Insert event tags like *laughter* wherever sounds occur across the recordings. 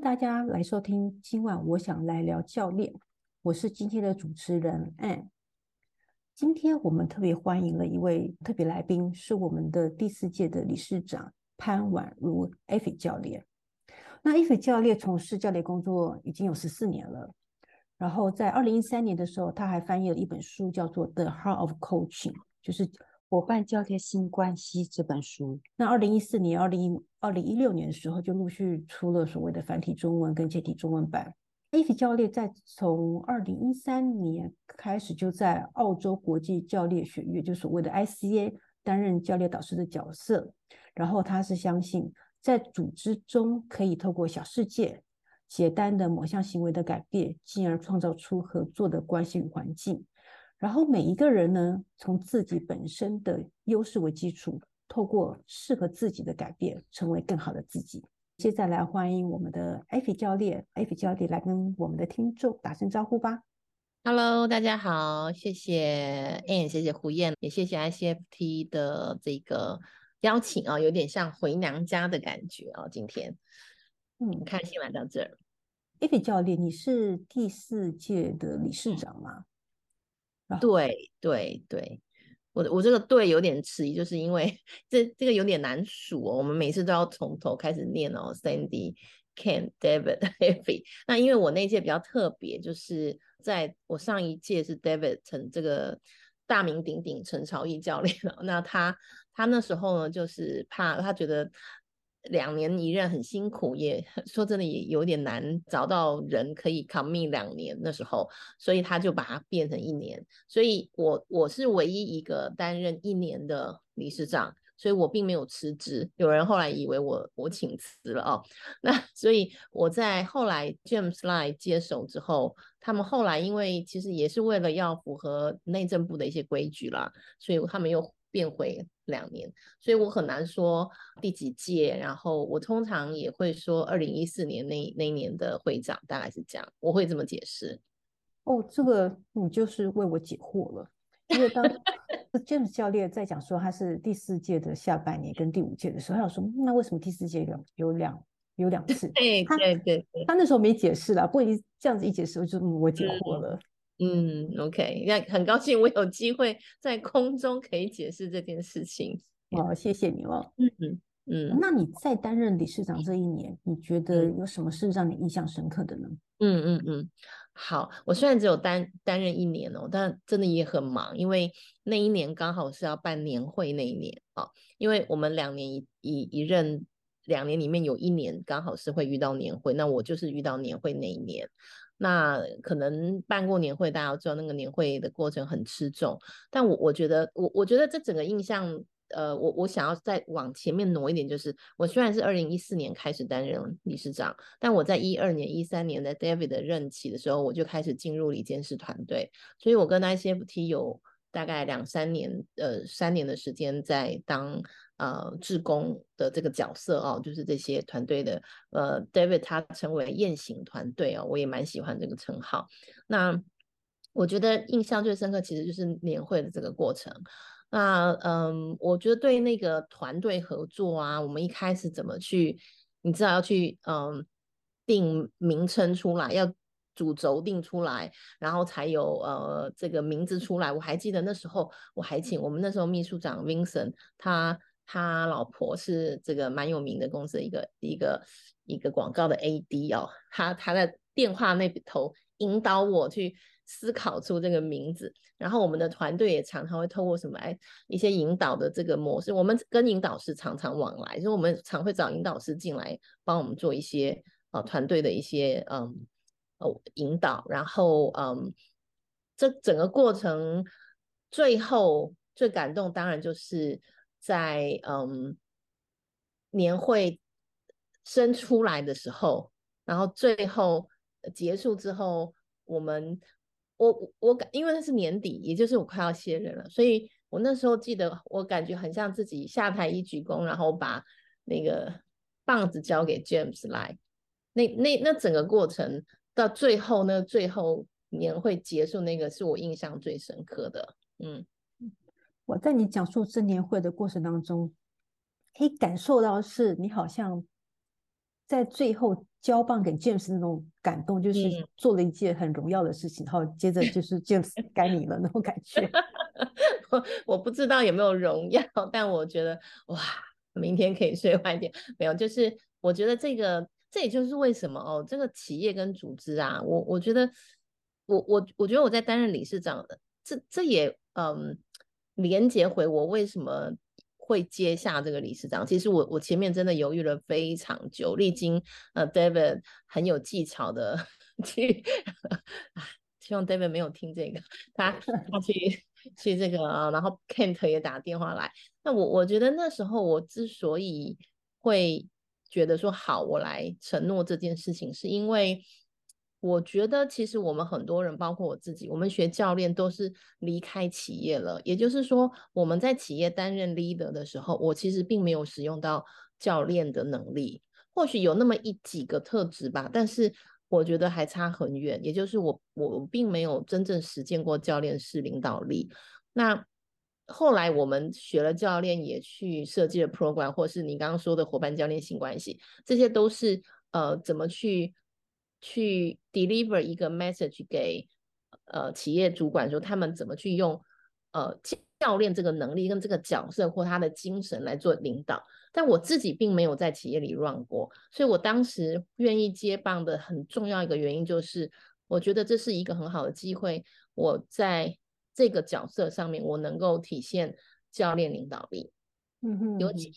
大家来收听，今晚我想来聊教练，我是今天的主持人 Ann。今天我们特别欢迎了一位特别来宾，是我们的第四届的理事长潘婉如 e f 教练。那 e f 教练从事教练工作已经有十四年了，然后在二零一三年的时候，他还翻译了一本书，叫做《The Heart of Coaching》，就是伙伴教练新关系这本书。那二零一四年、二零一二零一六年的时候，就陆续出了所谓的繁体中文跟简体中文版。Effy 教练在从二零一三年开始就在澳洲国际教练学院，就所谓的 ICA 担任教练导师的角色。然后他是相信在组织中可以透过小世界简单的某项行为的改变，进而创造出合作的关系与环境。然后每一个人呢，从自己本身的优势为基础，透过适合自己的改变，成为更好的自己。接下来欢迎我们的 Effy 教练，Effy 教练来跟我们的听众打声招呼吧。Hello，大家好，谢谢 Ann，谢谢胡燕，也谢谢 ICFT 的这个邀请啊，有点像回娘家的感觉啊。今天，嗯，很开心来到这儿。Effy 教练，你是第四届的理事长吗？对对对。我我这个对有点迟疑，就是因为这这个有点难数哦。我们每次都要从头开始念哦，Sandy、Ken、David、*laughs* Effy。那因为我那届比较特别，就是在我上一届是 David 陈这个大名鼎鼎陈朝义教练了。那他他那时候呢，就是怕他觉得。两年一任很辛苦，也说真的也有点难找到人可以 commit 两年那时候，所以他就把它变成一年。所以我我是唯一一个担任一年的理事长，所以我并没有辞职。有人后来以为我我请辞了哦，*laughs* 那所以我在后来 James Lie 接手之后，他们后来因为其实也是为了要符合内政部的一些规矩啦，所以他们又。变回两年，所以我很难说第几届。然后我通常也会说二零一四年那那一年的会长大概是这样，我会这么解释。哦，这个你就是为我解惑了，因为当 James *laughs* 教练在讲说他是第四届的下半年跟第五届的时候，他有说那为什么第四届有有两有两次？对对对，他那时候没解释啦，不过一这样子一解释，我就我解惑了。嗯嗯，OK，那很高兴我有机会在空中可以解释这件事情。哦，谢谢你哦。嗯嗯嗯。那你在担任理事长这一年，你觉得有什么事让你印象深刻的呢？嗯嗯嗯。好，我虽然只有担担任一年哦，但真的也很忙，因为那一年刚好是要办年会那一年啊，因为我们两年一一一任，两年里面有一年刚好是会遇到年会，那我就是遇到年会那一年。那可能办过年会，大家知道那个年会的过程很吃重。但我我觉得，我我觉得这整个印象，呃，我我想要再往前面挪一点，就是我虽然是二零一四年开始担任理事长，但我在一二年、一三年的 David 的任期的时候，我就开始进入理监事团队，所以我跟 ICFT 有大概两三年，呃，三年的时间在当。呃，志工的这个角色哦，就是这些团队的呃，David 他称为雁行团队哦，我也蛮喜欢这个称号。那我觉得印象最深刻，其实就是年会的这个过程。那嗯，我觉得对那个团队合作啊，我们一开始怎么去，你知道要去嗯定名称出来，要主轴定出来，然后才有呃这个名字出来。我还记得那时候，我还请我们那时候秘书长 Vincent 他。他老婆是这个蛮有名的公司一个一个一个广告的 AD 哦，他他在电话那头引导我去思考出这个名字，然后我们的团队也常常会透过什么哎一些引导的这个模式，我们跟引导师常常往来，就是我们常会找引导师进来帮我们做一些呃团队的一些嗯哦引导，然后嗯这整个过程最后最感动当然就是。在嗯年会生出来的时候，然后最后结束之后，我们我我感因为那是年底，也就是我快要卸任了，所以我那时候记得我感觉很像自己下台一鞠躬，然后把那个棒子交给 James 来，那那那整个过程到最后那最后年会结束那个是我印象最深刻的，嗯。我在你讲述这年会的过程当中，可以感受到是你好像在最后交棒给 James 那种感动，就是做了一件很荣耀的事情，嗯、然后接着就是 James *laughs* 该你了那种感觉。我 *laughs* 我不知道有没有荣耀，但我觉得哇，明天可以睡晚一点。没有，就是我觉得这个，这也就是为什么哦，这个企业跟组织啊，我我觉得，我我我觉得我在担任理事长的，这这也嗯，连接回我为什么。会接下这个理事长，其实我我前面真的犹豫了非常久，历经呃 David 很有技巧的 *laughs* 去，希望 David 没有听这个，他 *laughs* 他去去这个啊，然后 Kent 也打电话来，那我我觉得那时候我之所以会觉得说好，我来承诺这件事情，是因为。我觉得其实我们很多人，包括我自己，我们学教练都是离开企业了。也就是说，我们在企业担任 leader 的时候，我其实并没有使用到教练的能力。或许有那么一几个特质吧，但是我觉得还差很远。也就是我我并没有真正实践过教练式领导力。那后来我们学了教练，也去设计了 program，或是你刚刚说的伙伴教练性关系，这些都是呃怎么去。去 deliver 一个 message 给呃企业主管，说他们怎么去用呃教练这个能力跟这个角色或他的精神来做领导。但我自己并没有在企业里 run 过，所以我当时愿意接棒的很重要一个原因就是，我觉得这是一个很好的机会，我在这个角色上面我能够体现教练领导力。嗯哼，尤其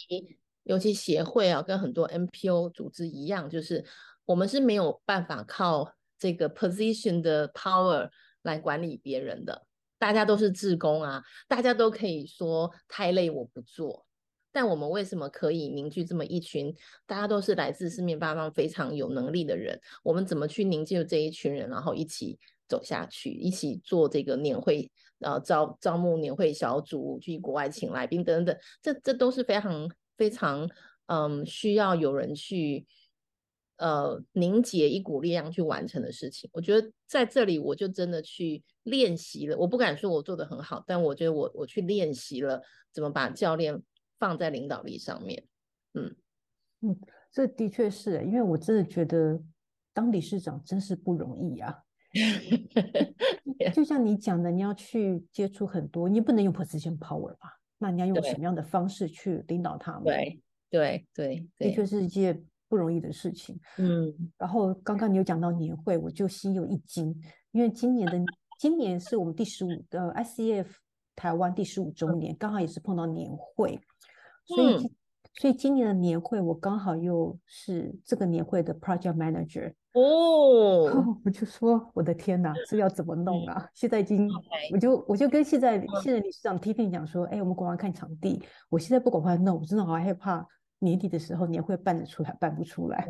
尤其协会啊，跟很多 NPO 组织一样，就是。我们是没有办法靠这个 position 的 power 来管理别人的，大家都是志工啊，大家都可以说太累我不做。但我们为什么可以凝聚这么一群，大家都是来自四面八方非常有能力的人？我们怎么去凝聚这一群人，然后一起走下去，一起做这个年会，呃招招募年会小组，去国外请来宾等等，这这都是非常非常嗯需要有人去。呃，凝结一股力量去完成的事情，我觉得在这里我就真的去练习了。我不敢说我做的很好，但我觉得我我去练习了怎么把教练放在领导力上面。嗯嗯，这的确是，因为我真的觉得当理事长真是不容易啊。*laughs* 就像你讲的，你要去接触很多，你不能用 position power 吧？那你要用什么样的方式去领导他们？对对对，的确是一件。不容易的事情，嗯，然后刚刚你有讲到年会，我就心有一惊，因为今年的今年是我们第十五呃 ICF 台湾第十五周年，刚好也是碰到年会，所以、嗯、所以今年的年会我刚好又是这个年会的 project manager 哦，*laughs* 我就说我的天哪，这要怎么弄啊？现在已经我就我就跟现在现在理事长 Tiffany 讲说，哎，我们赶快看场地，我现在不赶快弄，我真的好害怕。年底的时候，年会办得出来，办不出来。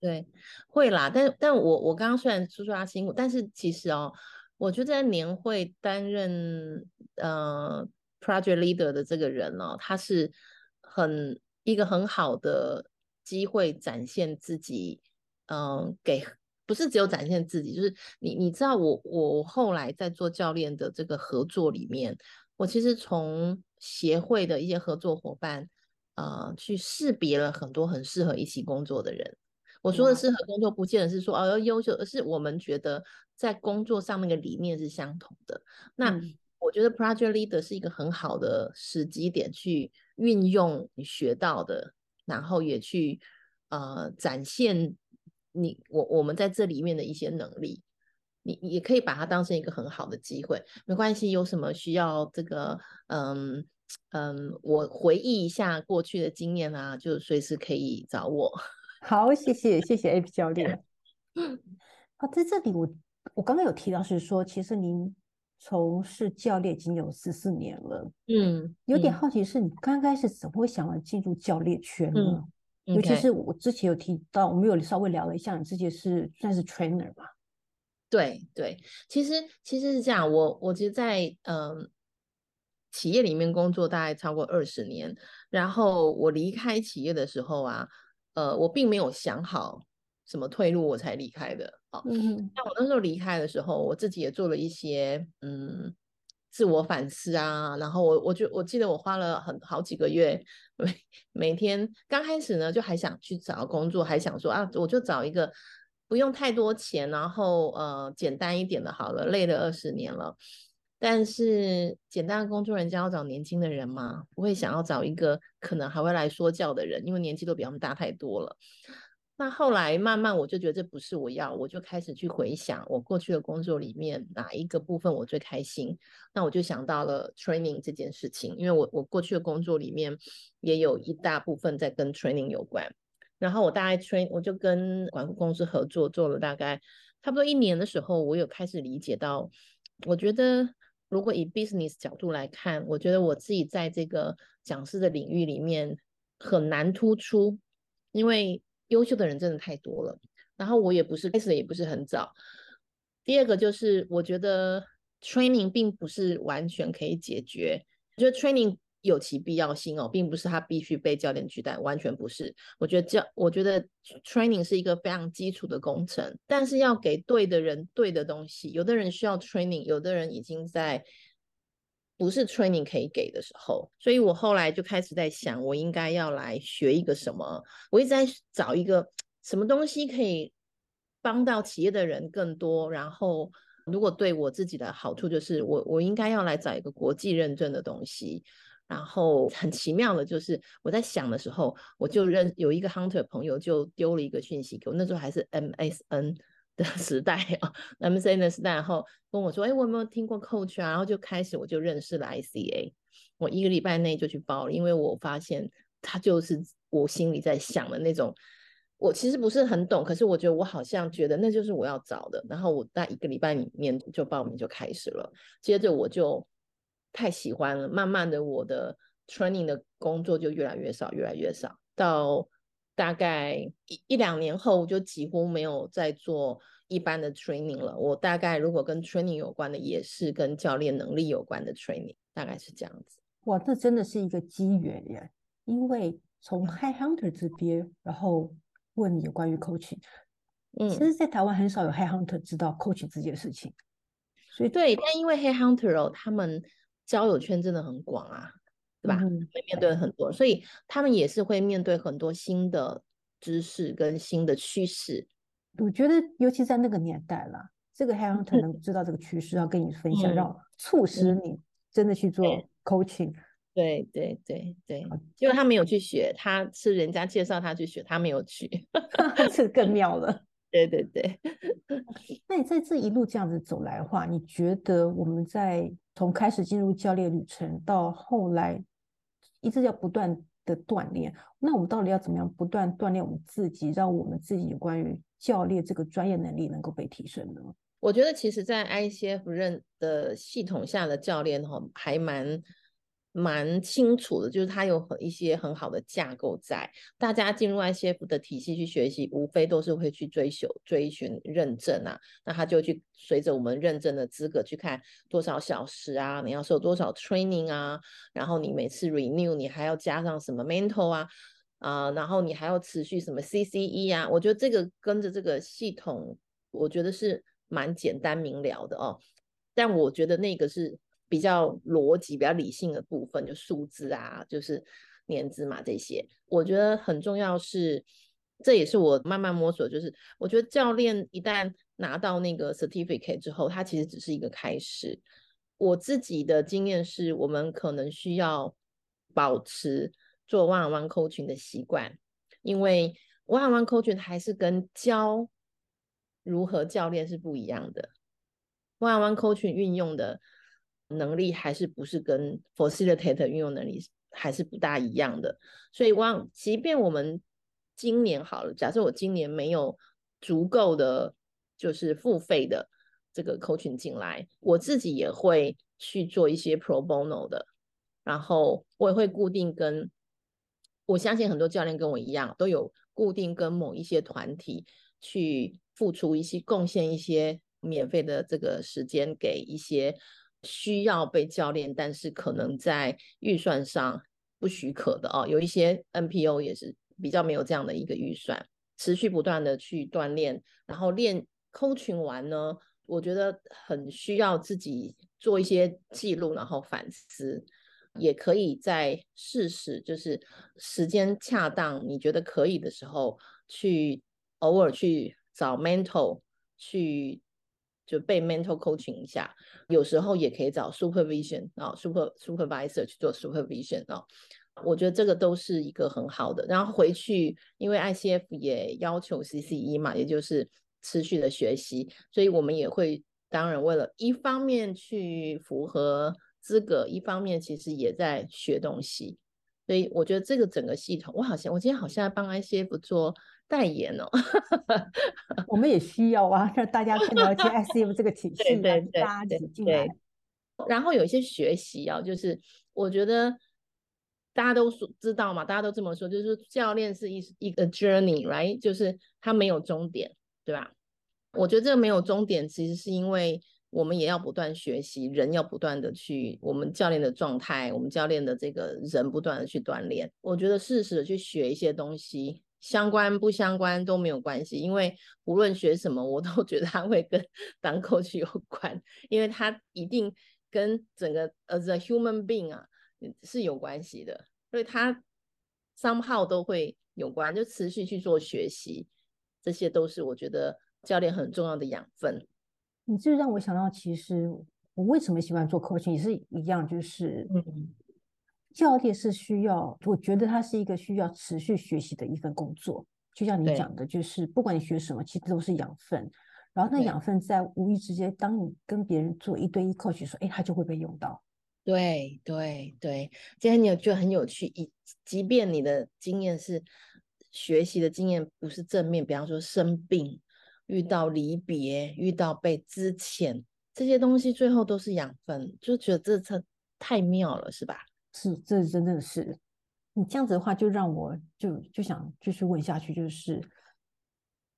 对，会啦。但但我我刚刚虽然说说他辛苦，但是其实哦，我觉得在年会担任呃 project leader 的这个人哦，他是很一个很好的机会，展现自己。嗯、给不是只有展现自己，就是你你知道我我后来在做教练的这个合作里面，我其实从协会的一些合作伙伴。呃，去识别了很多很适合一起工作的人。我说的适合工作，不见得是说哦要优秀，而是我们觉得在工作上那个理念是相同的。那我觉得 project leader 是一个很好的时机点，去运用你学到的，然后也去呃展现你我我们在这里面的一些能力。你也可以把它当成一个很好的机会，没关系。有什么需要这个嗯。嗯，我回忆一下过去的经验啊，就随时可以找我。*laughs* 好，谢谢谢谢 Abby 教练。*laughs* 好，在这里我我刚刚有提到是说，其实您从事教练已经有十四年了。嗯，有点好奇是你刚开始怎么会想要进入教练圈呢？尤其是我之前有提到，我们有稍微聊了一下，你自己是算是 trainer 吧？对对，其实其实是这样，我我觉得在嗯。企业里面工作大概超过二十年，然后我离开企业的时候啊，呃，我并没有想好什么退路，我才离开的啊。那、嗯、我那时候离开的时候，我自己也做了一些嗯自我反思啊，然后我我就我记得我花了很好几个月，每每天刚开始呢就还想去找工作，还想说啊，我就找一个不用太多钱，然后呃简单一点的好了，累了二十年了，但是简单的工作人家要找年轻的人嘛，不会想要找一个可能还会来说教的人，因为年纪都比他们大太多了。那后来慢慢我就觉得这不是我要，我就开始去回想我过去的工作里面哪一个部分我最开心。那我就想到了 training 这件事情，因为我我过去的工作里面也有一大部分在跟 training 有关。然后我大概 train 我就跟管顾公司合作做了大概差不多一年的时候，我有开始理解到，我觉得如果以 business 角度来看，我觉得我自己在这个讲师的领域里面很难突出，因为。优秀的人真的太多了，然后我也不是开始的也不是很早。第二个就是我觉得 training 并不是完全可以解决，我觉得 training 有其必要性哦，并不是他必须被教练取代，完全不是。我觉得教我觉得 training 是一个非常基础的工程，但是要给对的人对的东西。有的人需要 training，有的人已经在。不是 training 可以给的时候，所以我后来就开始在想，我应该要来学一个什么？我一直在找一个什么东西可以帮到企业的人更多。然后，如果对我自己的好处，就是我我应该要来找一个国际认证的东西。然后很奇妙的就是，我在想的时候，我就认有一个 hunter 朋友就丢了一个讯息给我，那时候还是 MSN。的 *laughs* 时代啊，MCN 的时代，然后跟我说，哎，我有没有听过 Coach 啊？然后就开始我就认识了 ICA，我一个礼拜内就去报了，因为我发现他就是我心里在想的那种。我其实不是很懂，可是我觉得我好像觉得那就是我要找的。然后我在一个礼拜里面就报名就开始了，接着我就太喜欢了，慢慢的我的 training 的工作就越来越少，越来越少，到。大概一一两年后，就几乎没有再做一般的 training 了。我大概如果跟 training 有关的，也是跟教练能力有关的 training，大概是这样子。哇，这真的是一个机缘耶！因为从 High Hunter 这边，然后问你有关于 coaching，嗯，其实，在台湾很少有 High Hunter 知道 coaching 这件事情。所以对，但因为 High Hunter 哦，他们交友圈真的很广啊。对吧？会面对很多，所以他们也是会面对很多新的知识跟新的趋势。我觉得，尤其在那个年代啦，这个 headhunter 能知道这个趋势，要跟你分享，让促使你真的去做 coaching。对对对对，结果他没有去学，他是人家介绍他去学，他没有去，*laughs* 这更妙了。对对对。*laughs* 那你在这一路这样子走来的话，你觉得我们在从开始进入教练旅程到后来？一直要不断的锻炼，那我们到底要怎么样不断锻炼我们自己，让我们自己有关于教练这个专业能力能够被提升呢？我觉得，其实，在 ICF 认的系统下的教练哈，还蛮。蛮清楚的，就是它有很一些很好的架构在，大家进入 ICF 的体系去学习，无非都是会去追求、追寻认证啊。那他就去随着我们认证的资格去看多少小时啊，你要受多少 training 啊，然后你每次 renew 你还要加上什么 mentor 啊，啊、然后你还要持续什么 CCE 啊。我觉得这个跟着这个系统，我觉得是蛮简单明了的哦。但我觉得那个是。比较逻辑、比较理性的部分，就数字啊，就是年资嘛这些，我觉得很重要是。这也是我慢慢摸索，就是我觉得教练一旦拿到那个 certificate 之后，它其实只是一个开始。我自己的经验是，我们可能需要保持做 one-on-one coaching 的习惯，因为 one-on-one coaching 还是跟教如何教练是不一样的。one-on-one coaching 运用的。能力还是不是跟 facilitator 运用能力还是不大一样的，所以往即便我们今年好了，假设我今年没有足够的就是付费的这个 coaching 进来，我自己也会去做一些 pro bono 的，然后我也会固定跟，我相信很多教练跟我一样，都有固定跟某一些团体去付出一些贡献一些免费的这个时间给一些。需要被教练，但是可能在预算上不许可的哦。有一些 NPO 也是比较没有这样的一个预算，持续不断的去锻炼，然后练 coaching 完呢，我觉得很需要自己做一些记录，然后反思，也可以在试试，就是时间恰当，你觉得可以的时候，去偶尔去找 mentor 去就被 mental coaching 一下，有时候也可以找 supervision 啊，super supervisor 去做 supervision 啊。我觉得这个都是一个很好的，然后回去，因为 ICF 也要求 CCE 嘛，也就是持续的学习，所以我们也会，当然为了一方面去符合资格，一方面其实也在学东西，所以我觉得这个整个系统，我好像我今天好像在帮 ICF 做代言哦，*laughs* 我们也需要啊，让大家更了解 ICF 这个体系，对对对，大家进来，然后有一些学习啊，就是我觉得。大家都说知道嘛，大家都这么说，就是教练是一一个 journey，right？就是他没有终点，对吧？我觉得这个没有终点，其实是因为我们也要不断学习，人要不断的去，我们教练的状态，我们教练的这个人不断的去锻炼。我觉得适时的去学一些东西，相关不相关都没有关系，因为无论学什么，我都觉得他会跟 *laughs* 当 coach 有关，因为他一定跟整个 as a human being 啊。是有关系的，所以它 somehow 都会有关，就持续去做学习，这些都是我觉得教练很重要的养分。你这让我想到，其实我为什么喜欢做 coaching 也是一样，就是嗯，教练是需要，我觉得他是一个需要持续学习的一份工作。就像你讲的，就是不管你学什么，其实都是养分。然后那养分在无意之间，当你跟别人做一对一 coach 的时候，哎，他就会被用到。对对对，今天你有觉得很有趣，以即便你的经验是学习的经验不是正面，比方说生病、遇到离别、遇到被资遣这些东西，最后都是养分，就觉得这太太妙了，是吧？是，这真的是。你这样子的话，就让我就就想继续问下去，就是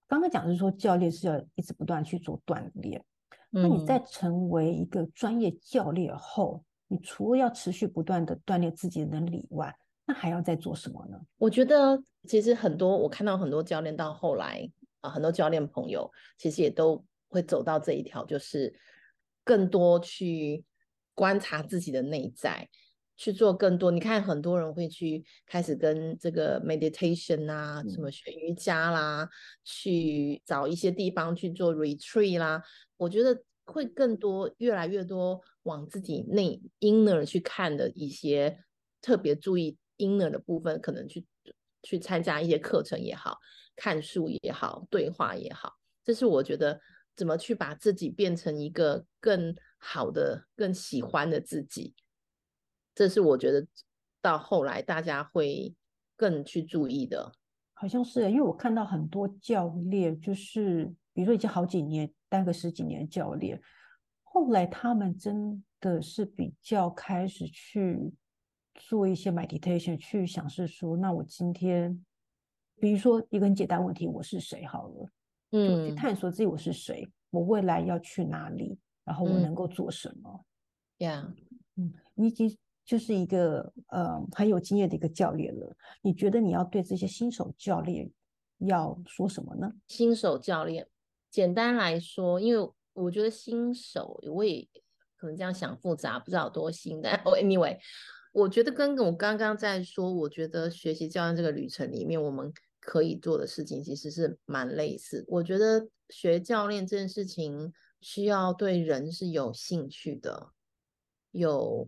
刚刚讲的是说教练是要一直不断去做锻炼，嗯、那你在成为一个专业教练后，你除了要持续不断的锻炼自己的能力以外，那还要再做什么呢？我觉得其实很多，我看到很多教练到后来啊，很多教练朋友其实也都会走到这一条，就是更多去观察自己的内在，去做更多。你看很多人会去开始跟这个 meditation 啊，什么学瑜伽啦，去找一些地方去做 retreat 啦。我觉得。会更多，越来越多往自己内 inner 去看的一些特别注意 inner 的部分，可能去去参加一些课程也好，看书也好，对话也好，这是我觉得怎么去把自己变成一个更好的、更喜欢的自己，这是我觉得到后来大家会更去注意的。好像是，因为我看到很多教练就是。比如说，已经好几年，当个十几年教练，后来他们真的是比较开始去做一些 meditation，去想是说，那我今天，比如说一个很简单问题，我是谁？好了，嗯，就去探索自己我是谁，我未来要去哪里，然后我能够做什么？呀、嗯，嗯，你已经就是一个呃很有经验的一个教练了，你觉得你要对这些新手教练要说什么呢？新手教练。简单来说，因为我觉得新手我也可能这样想复杂，不知道多新。但 *laughs* anyway，我觉得跟我刚刚在说，我觉得学习教练这个旅程里面，我们可以做的事情其实是蛮类似。我觉得学教练这件事情需要对人是有兴趣的。有，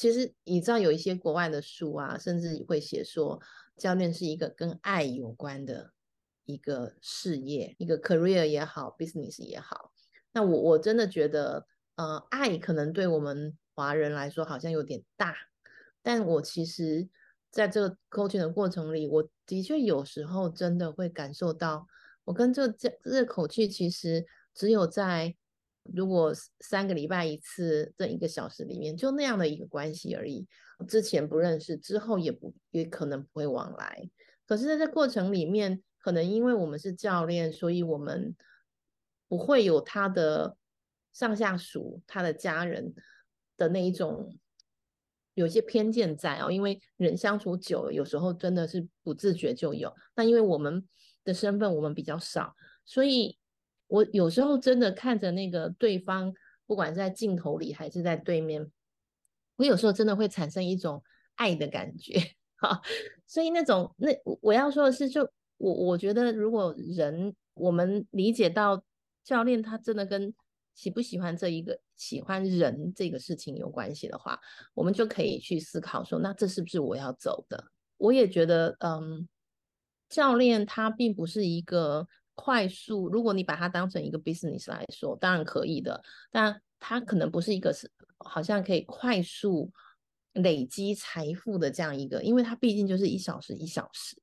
其实你知道有一些国外的书啊，甚至会写说，教练是一个跟爱有关的。一个事业，一个 career 也好，business 也好，那我我真的觉得，呃，爱可能对我们华人来说好像有点大，但我其实在这个 coaching 的过程里，我的确有时候真的会感受到，我跟这这这口气其实只有在如果三个礼拜一次这一个小时里面，就那样的一个关系而已，之前不认识，之后也不也可能不会往来，可是在这过程里面。可能因为我们是教练，所以我们不会有他的上下属、他的家人的那一种有些偏见在哦。因为人相处久了，有时候真的是不自觉就有。那因为我们的身份我们比较少，所以我有时候真的看着那个对方，不管是在镜头里还是在对面，我有时候真的会产生一种爱的感觉。*laughs* 哈，所以那种那我要说的是，就我我觉得，如果人我们理解到教练他真的跟喜不喜欢这一个喜欢人这个事情有关系的话，我们就可以去思考说，那这是不是我要走的？我也觉得，嗯，教练他并不是一个快速，如果你把它当成一个 business 来说，当然可以的，但它可能不是一个是好像可以快速累积财富的这样一个，因为它毕竟就是一小时一小时，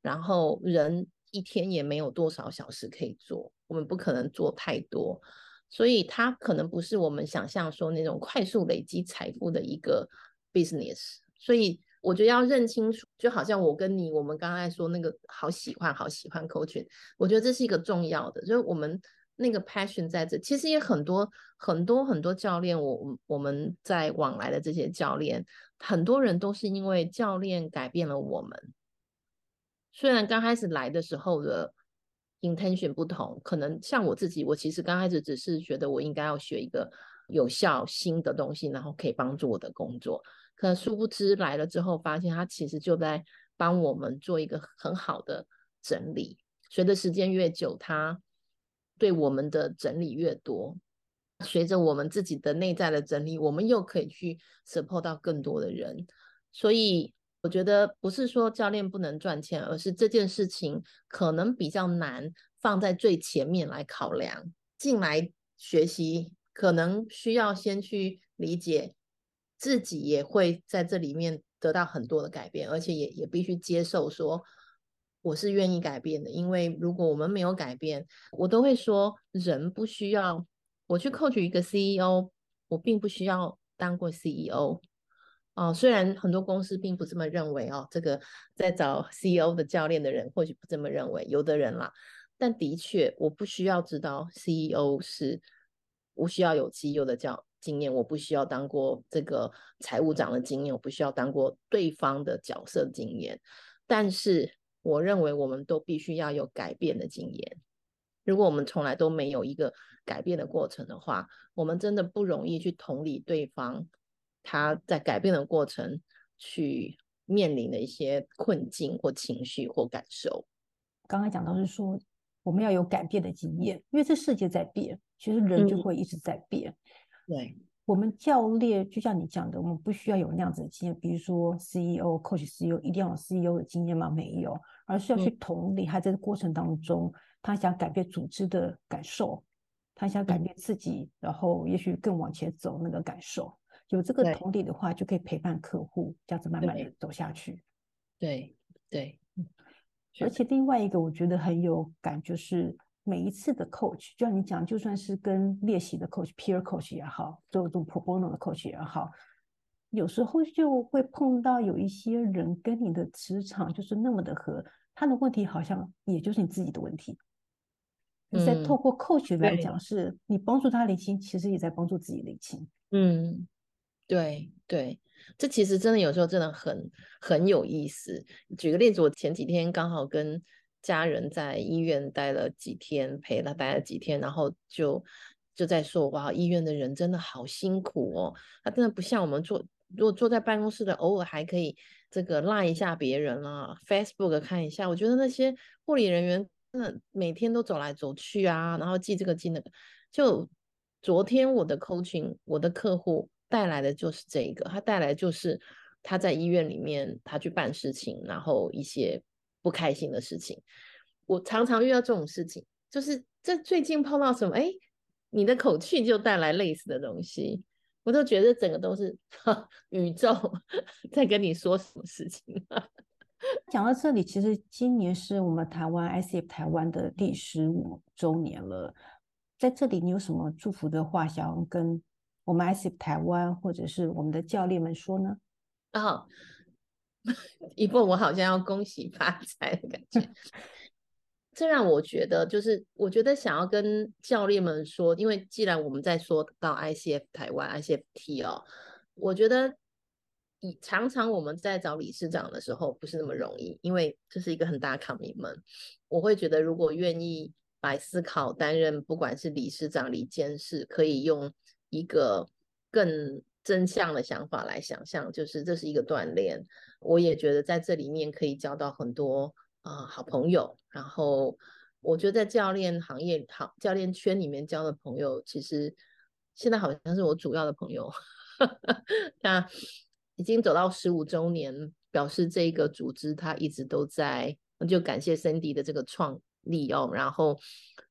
然后人一天也没有多少小时可以做，我们不可能做太多。所以它可能不是我们想象说那种快速累积财富的一个 business。所以我觉得要认清楚，就好像我跟你，我们刚才说那个好喜欢好喜欢 coaching，我觉得这是一个重要的，就是我们那个 passion 在这。其实也很多很多很多教练，我我们在往来的这些教练，很多人都是因为教练改变了我们。虽然刚开始来的时候的。intention 不同，可能像我自己，我其实刚开始只是觉得我应该要学一个有效新的东西，然后可以帮助我的工作。可殊不知来了之后，发现他其实就在帮我们做一个很好的整理。随着时间越久，他对我们的整理越多，随着我们自己的内在的整理，我们又可以去 support 到更多的人。所以。我觉得不是说教练不能赚钱，而是这件事情可能比较难放在最前面来考量。进来学习，可能需要先去理解自己也会在这里面得到很多的改变，而且也也必须接受说我是愿意改变的。因为如果我们没有改变，我都会说人不需要我去 coach 一个 CEO，我并不需要当过 CEO。哦，虽然很多公司并不这么认为哦，这个在找 CEO 的教练的人或许不这么认为，有的人啦，但的确我不需要知道 CEO 是，我需要有 CEO 的教经验，我不需要当过这个财务长的经验，我不需要当过对方的角色经验，但是我认为我们都必须要有改变的经验。如果我们从来都没有一个改变的过程的话，我们真的不容易去同理对方。他在改变的过程，去面临的一些困境或情绪或感受。刚才讲到是说，我们要有改变的经验，因为这世界在变，其实人就会一直在变。嗯、对，我们教练就像你讲的，我们不需要有那样子的经验，比如说 CEO、coach CEO 一定要有 CEO 的经验吗？没有，而是要去同理他在这个过程当中，嗯、他想改变组织的感受，他想改变自己，嗯、然后也许更往前走那个感受。有这个同理的话，就可以陪伴客户，这样子慢慢的走下去。对对，嗯。而且另外一个我觉得很有感，就是每一次的 coach，就像你讲，就算是跟练习的 coach、peer coach 也好，做这种 pro bono 的 coach 也好，有时候就会碰到有一些人跟你的磁场就是那么的合，他的问题好像也就是你自己的问题。你在透过 coach 来讲，是你帮助他理清，其实也在帮助自己理清。嗯。对对，这其实真的有时候真的很很有意思。举个例子，我前几天刚好跟家人在医院待了几天，陪他待了几天，然后就就在说，哇，医院的人真的好辛苦哦。他真的不像我们坐，如果坐在办公室的，偶尔还可以这个赖一下别人啊，Facebook 看一下。我觉得那些护理人员真的每天都走来走去啊，然后记这个记那个。就昨天我的 coaching，我的客户。带来的就是这个，他带来就是他在医院里面，他去办事情，然后一些不开心的事情。我常常遇到这种事情，就是这最近碰到什么，哎，你的口气就带来类似的东西，我都觉得整个都是 *laughs* 宇宙 *laughs* 在跟你说什么事情。讲到这里，其实今年是我们台湾 ICF 台湾的第十五周年了，在这里你有什么祝福的话想要跟？我们 ICF 台湾，或者是我们的教练们说呢？哦，*laughs* 一不，我好像要恭喜发财的感觉。这让我觉得，就是我觉得想要跟教练们说，因为既然我们在说到 ICF 台湾 ICFT 哦，我觉得以常常我们在找理事长的时候不是那么容易，因为这是一个很大 commitment。我会觉得，如果愿意来思考担任，不管是理事长、理监事，可以用。一个更正向的想法来想象，就是这是一个锻炼。我也觉得在这里面可以交到很多啊、好朋友。然后我觉得在教练行业、好教练圈里面交的朋友，其实现在好像是我主要的朋友。*laughs* 那已经走到十五周年，表示这个组织它一直都在。就感谢 Cindy 的这个创立哦，然后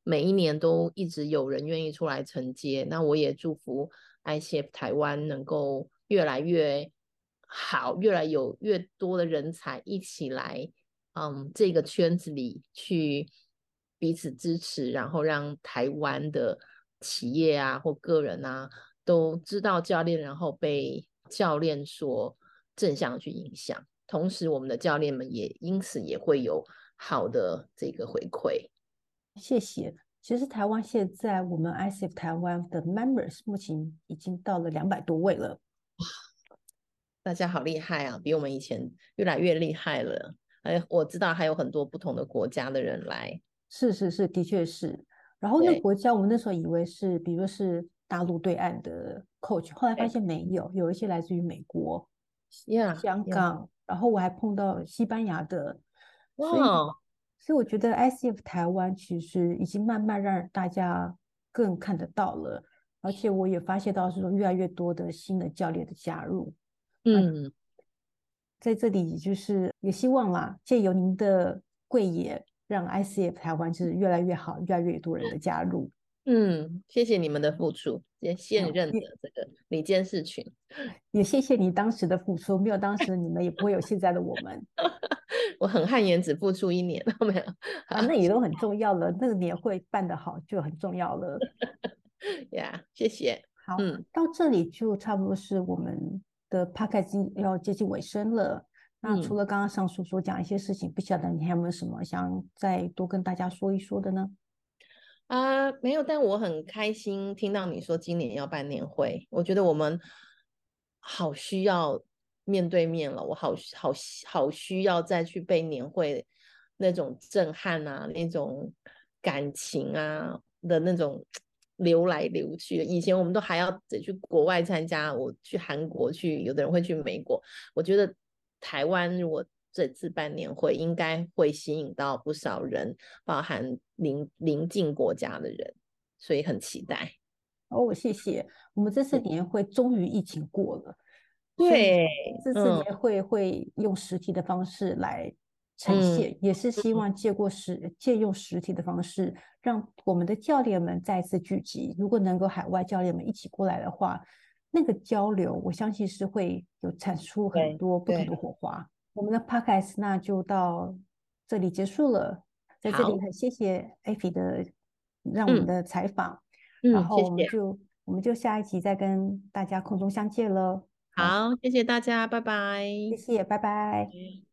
每一年都一直有人愿意出来承接。那我也祝福 ICF 台湾能够越来越好，越来有越多的人才一起来，嗯，这个圈子里去彼此支持，然后让台湾的企业啊或个人啊都知道教练，然后被教练所正向去影响。同时，我们的教练们也因此也会有好的这个回馈。谢谢。其实台湾现在我们 ICF 台湾的 members 目前已经到了两百多位了。大家好厉害啊，比我们以前越来越厉害了。哎，我知道还有很多不同的国家的人来。是是是，的确是。然后那国家我们那时候以为是，比如说是大陆对岸的 coach，后来发现没有，有一些来自于美国、Yeah, 香港。然后我还碰到西班牙的，哇！所以，我觉得 ICF 台湾其实已经慢慢让大家更看得到了，而且我也发现到是说越来越多的新的教练的加入。嗯，在这里就是也希望啦，借由您的贵也，让 ICF 台湾就是越来越好，越来越多人的加入。嗯，谢谢你们的付出。也现任的这个李监事群，也谢谢你当时的付出，没有当时你们也不会有现在的我们。*laughs* 我很汗颜，只付出一年，*laughs* 没有啊，那也都 *laughs* 很重要了。那个年会办得好就很重要了。呀，*laughs* yeah, 谢谢。好，嗯，到这里就差不多是我们的 podcast 要接近尾声了。那除了刚刚上述所讲一些事情，不晓得你还有没有什么想再多跟大家说一说的呢？啊，uh, 没有，但我很开心听到你说今年要办年会，我觉得我们好需要面对面了，我好好好需要再去被年会那种震撼啊，那种感情啊的那种流来流去。以前我们都还要得去国外参加，我去韩国去，有的人会去美国，我觉得台湾如果。这次办年会应该会吸引到不少人，包含邻邻近国家的人，所以很期待。哦，谢谢。我们这次年会终于疫情过了，对，这次年会会用实体的方式来呈现，嗯、也是希望借过实借用实体的方式，让我们的教练们再次聚集。如果能够海外教练们一起过来的话，那个交流，我相信是会有产出很多不同的火花。我们的 podcast 那就到这里结束了，在这里很谢谢 Effy 的让我们的采访，嗯、然后我们就、我们就下一集再跟大家空中相见了。好，谢谢大家，拜拜。谢谢，拜拜。